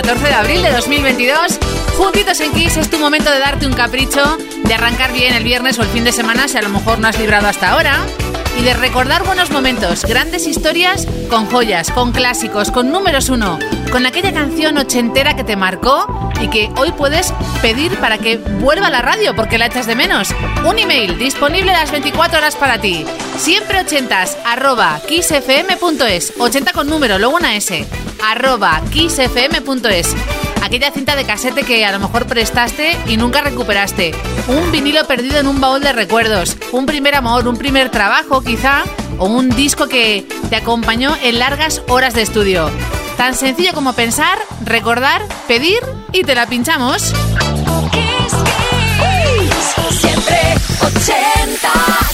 Jueves Santo, 14 de abril de 2022. Juntitos en Kiss es tu momento de darte un capricho, de arrancar bien el viernes o el fin de semana si a lo mejor no has librado hasta ahora y de recordar buenos momentos, grandes historias con joyas, con clásicos, con números uno, con aquella canción ochentera que te marcó y que hoy puedes pedir para que vuelva a la radio porque la echas de menos. Un email disponible las 24 horas para ti. Siempre ochentas, arroba kissfm.es. 80 con número, luego una S. arroba kissfm.es aquella cinta de casete que a lo mejor prestaste y nunca recuperaste, un vinilo perdido en un baúl de recuerdos, un primer amor, un primer trabajo quizá, o un disco que te acompañó en largas horas de estudio. Tan sencillo como pensar, recordar, pedir y te la pinchamos. Siempre ochentas.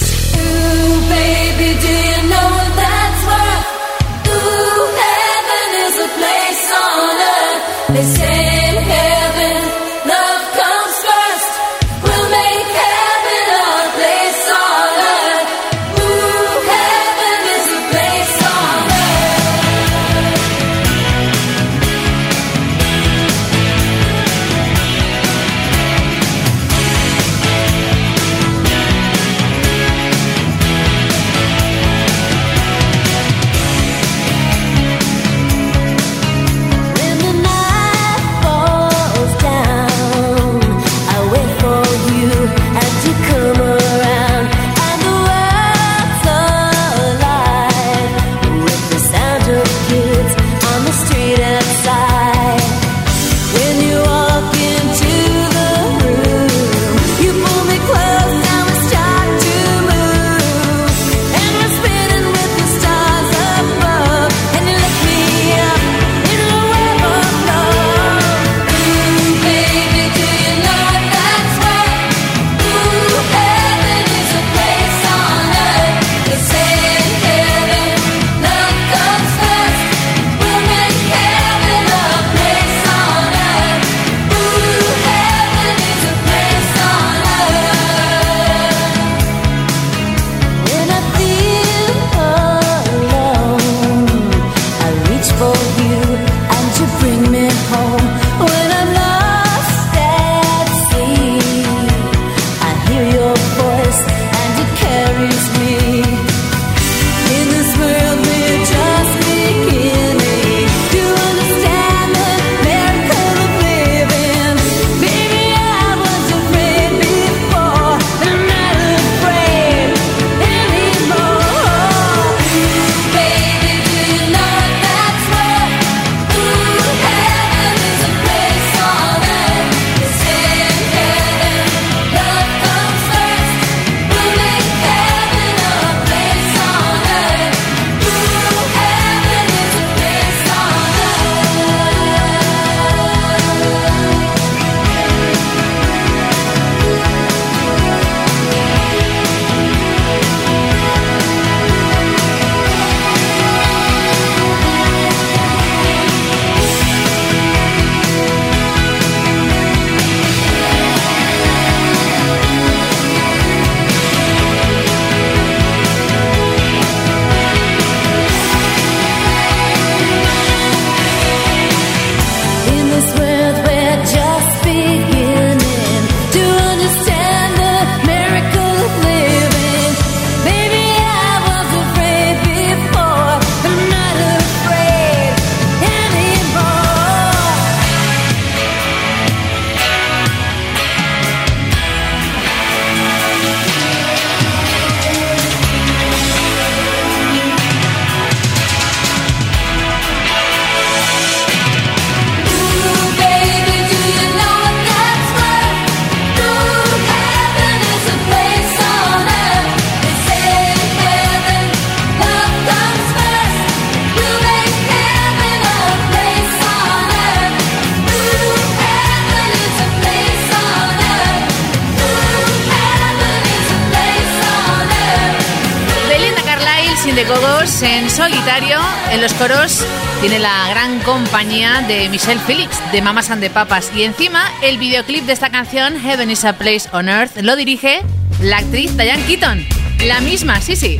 En solitario. En los coros tiene la gran compañía de Michelle Phillips, de Mamas and the Papas. Y encima, el videoclip de esta canción, Heaven is a Place on Earth, lo dirige la actriz Diane Keaton. La misma, sí, sí.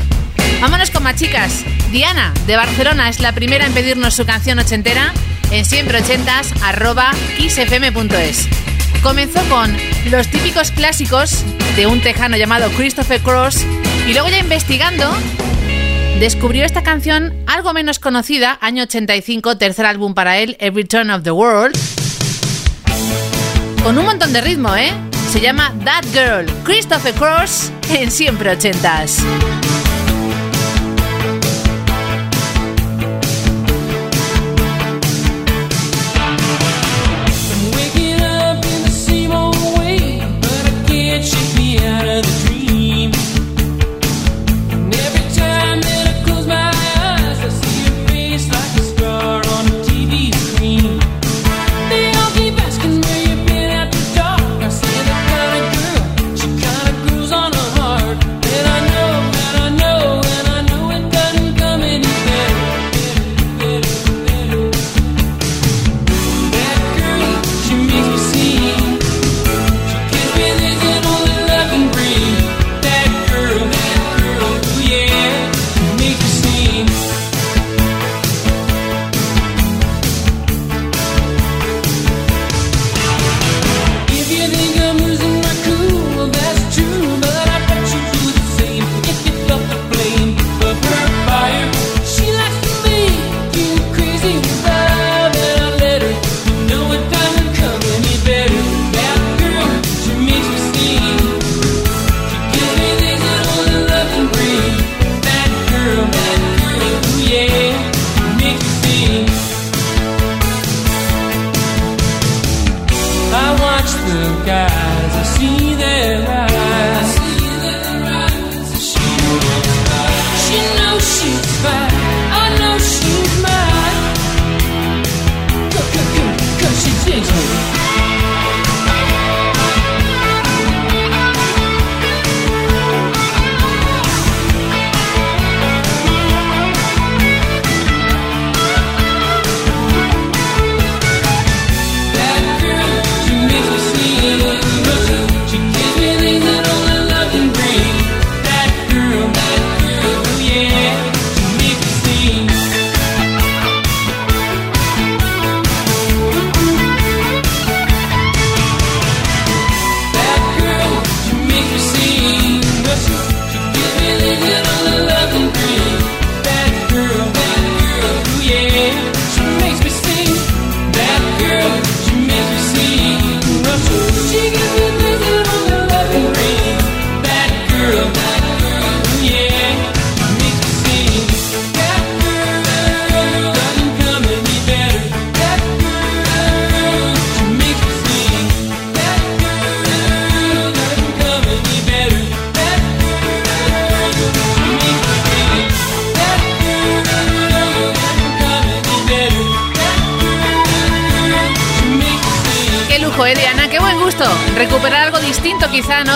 Vámonos con más chicas. Diana, de Barcelona, es la primera en pedirnos su canción ochentera. en siempre arroba kissfm.es. Comenzó con los típicos clásicos de un tejano llamado Christopher Cross y luego ya investigando descubrió esta canción algo menos conocida, año 85, tercer álbum para él, Every Turn of the World. Con un montón de ritmo, ¿eh? Se llama That Girl, Christopher Cross en siempre ochentas.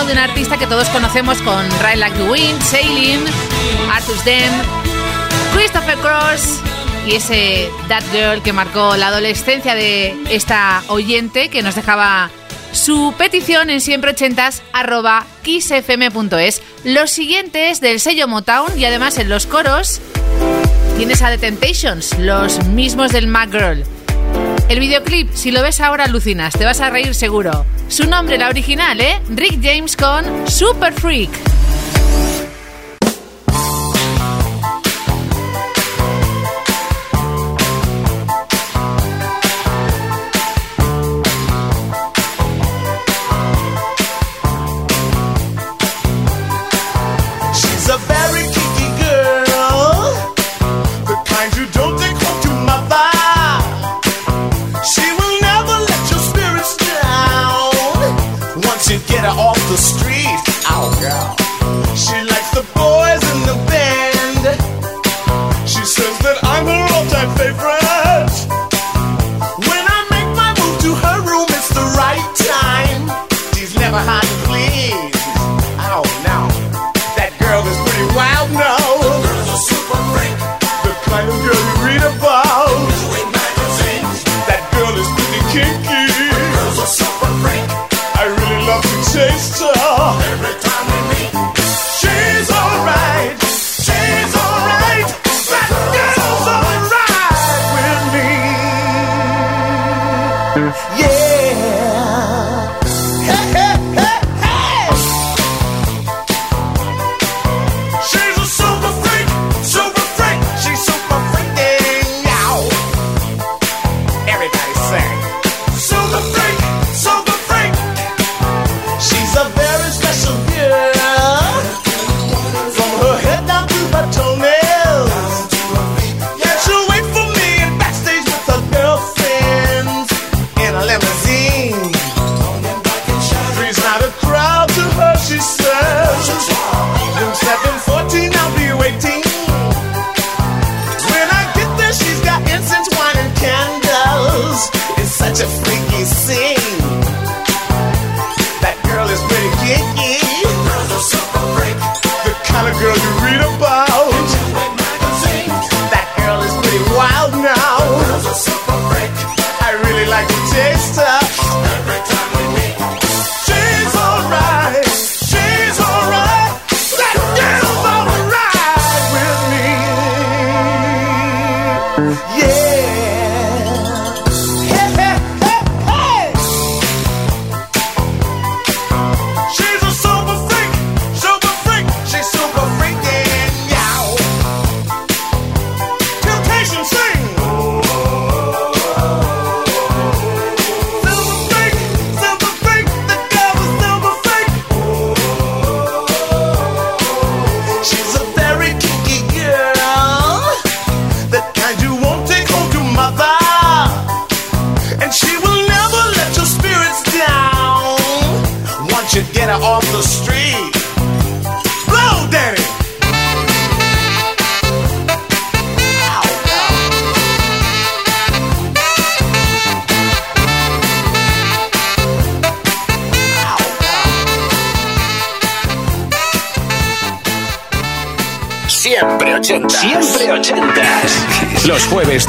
De un artista que todos conocemos con Ride Like the Wind, Sailing, Arthur's Dem, Christopher Cross y ese That Girl que marcó la adolescencia de esta oyente que nos dejaba su petición en siempre ochentas arroba kissfm.es. Los siguientes del sello Motown y además en los coros tienes a The Temptations, los mismos del Mac Girl. El videoclip, si lo ves ahora, alucinas, te vas a reír seguro. Su nombre, la original, ¿eh? Rick James con Super Freak.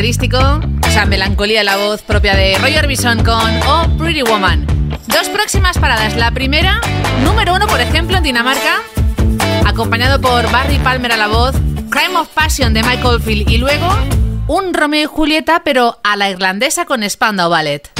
Característico, esa melancolía en la voz propia de Roy Orbison con Oh Pretty Woman. Dos próximas paradas. La primera, número uno, por ejemplo, en Dinamarca, acompañado por Barry Palmer a la voz, Crime of Passion de Michael Field y luego un Romeo y Julieta, pero a la irlandesa con Spandau Ballet.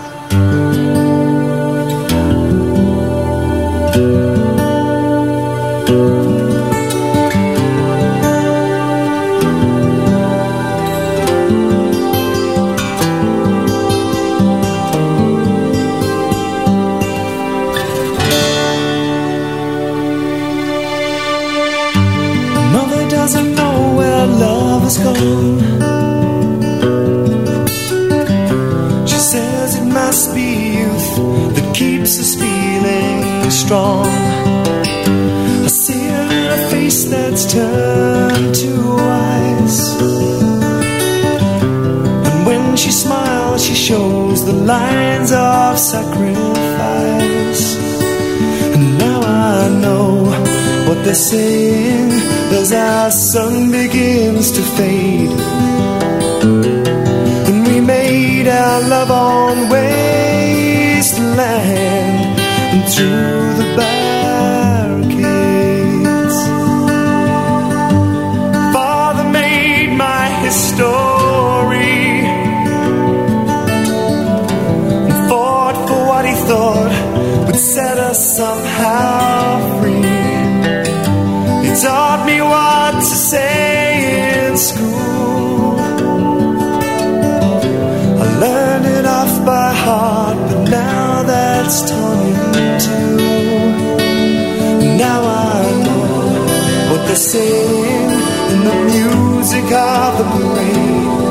strong. I see it in a face that's turned to ice. And when she smiles, she shows the lines of sacrifice. And now I know what they're saying as our sun begins to fade. And we made our love on wasteland and through. Taught me what to say in school. I learned it off by heart, but now that's torn in two. Now I know what they're saying in the music of the brain.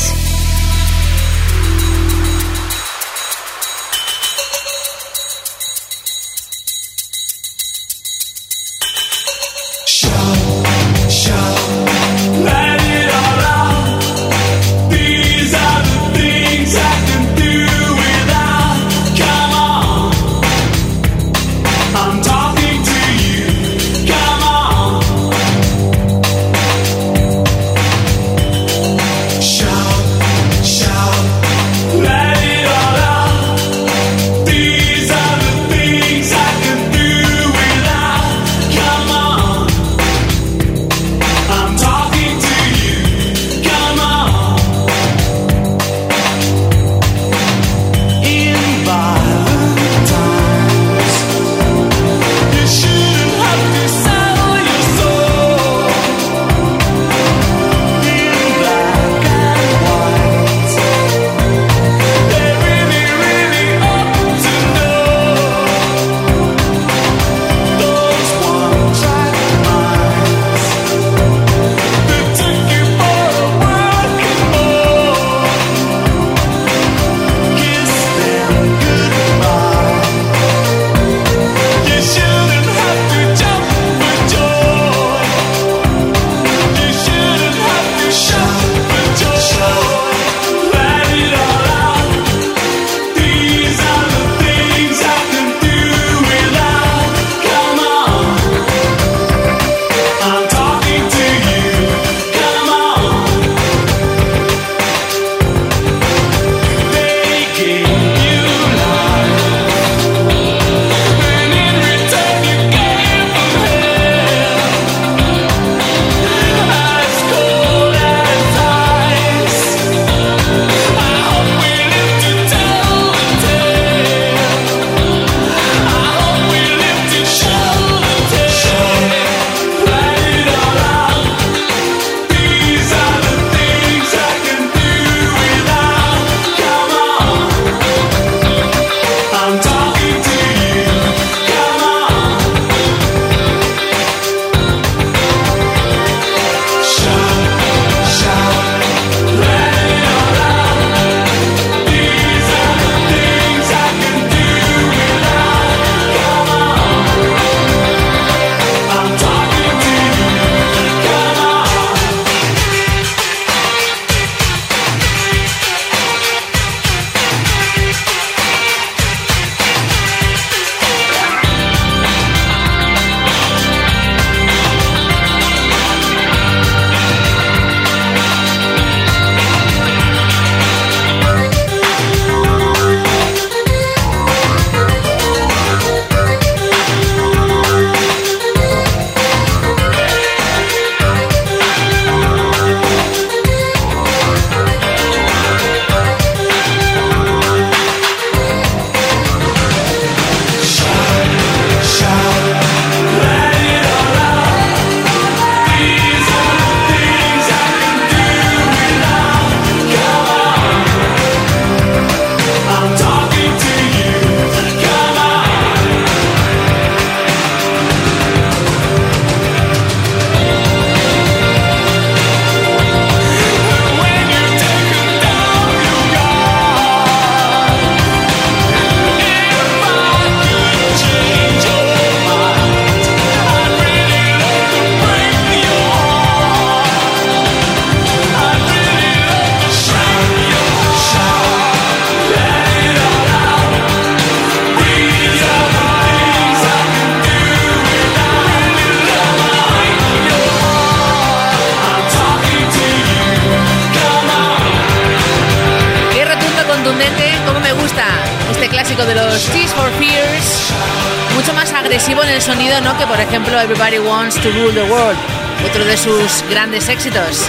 sus grandes éxitos.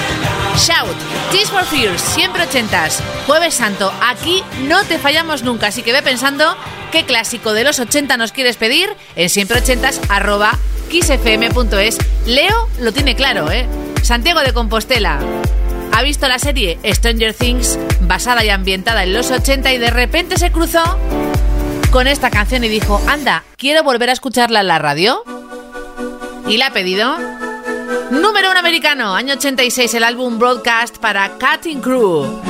Shout, Tears for Fears, siempre ochentas, Jueves Santo, aquí no te fallamos nunca, así que ve pensando qué clásico de los 80 nos quieres pedir en siempre ochentas arroba xfm.es. Leo lo tiene claro, ¿eh? Santiago de Compostela. Ha visto la serie Stranger Things, basada y ambientada en los 80 y de repente se cruzó con esta canción y dijo, anda, quiero volver a escucharla en la radio. Y la ha pedido Número 1 americano, año 86, el álbum Broadcast para Cutting Crew.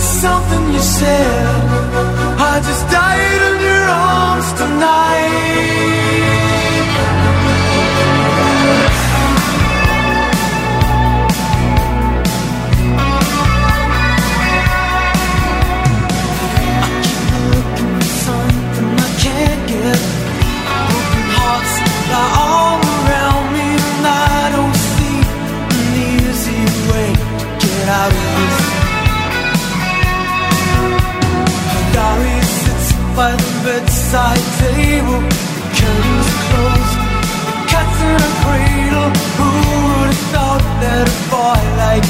something you said. I just died in your arms tonight. bedside table, the curtains are closed, the cat's in a cradle. Who would have thought that a boy like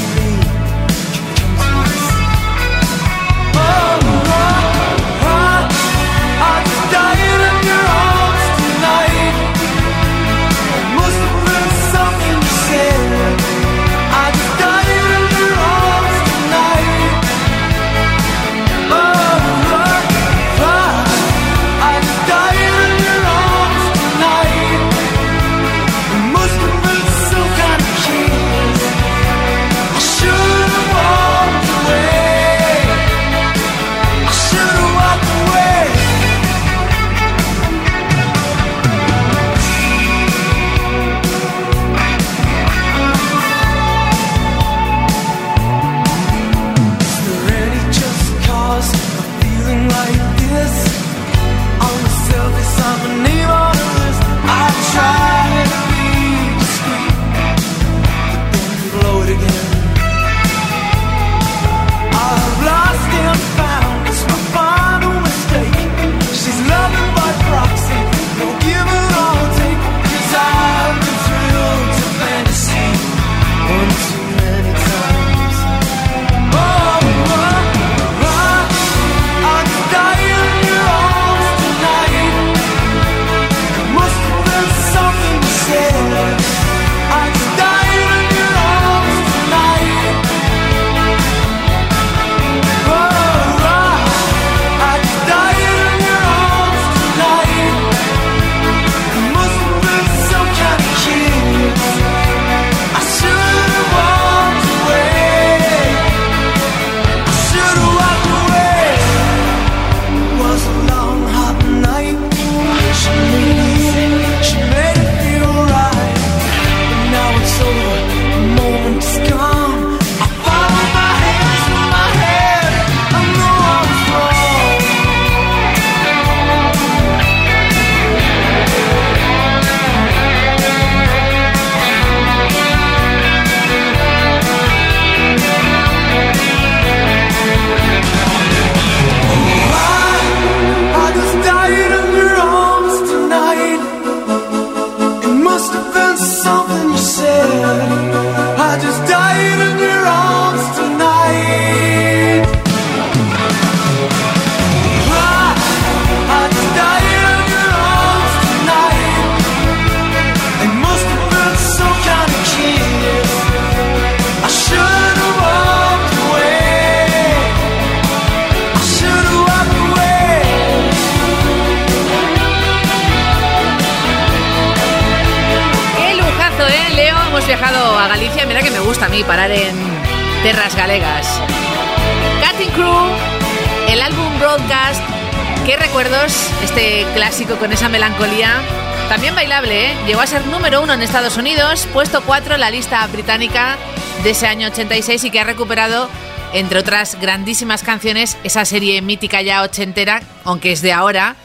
llegó a ser número uno en Estados Unidos, puesto 4 en la lista británica de ese año 86 y que ha recuperado, entre otras grandísimas canciones, esa serie mítica ya ochentera, aunque es de ahora,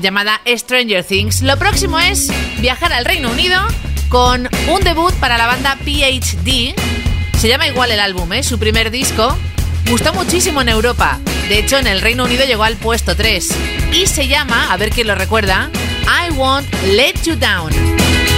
llamada Stranger Things. Lo próximo es viajar al Reino Unido con un debut para la banda PhD. Se llama igual el álbum, ¿eh? su primer disco. Gustó muchísimo en Europa. De hecho, en el Reino Unido llegó al puesto 3. Y se llama, a ver quién lo recuerda, I Won't Let You Down.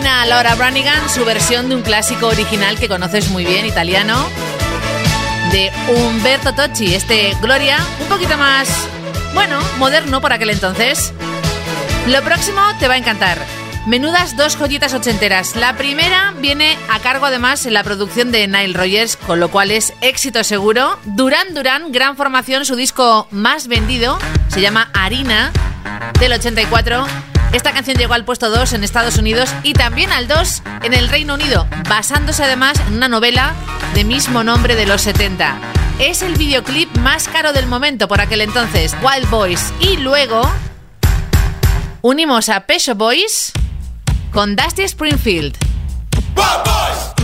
Neoyorquina Laura Branigan su versión de un clásico original que conoces muy bien, italiano, de Umberto Tocci, este Gloria, un poquito más, bueno, moderno por aquel entonces. Lo próximo te va a encantar. Menudas dos joyitas ochenteras. La primera viene a cargo además en la producción de Nile Rogers, con lo cual es éxito seguro. Duran Duran, gran formación, su disco más vendido, se llama Harina, del 84. Esta canción llegó al puesto 2 en Estados Unidos y también al 2 en el Reino Unido, basándose además en una novela de mismo nombre de los 70. Es el videoclip más caro del momento por aquel entonces, Wild Boys. Y luego unimos a Pesho Boys con Dusty Springfield. Bad boys,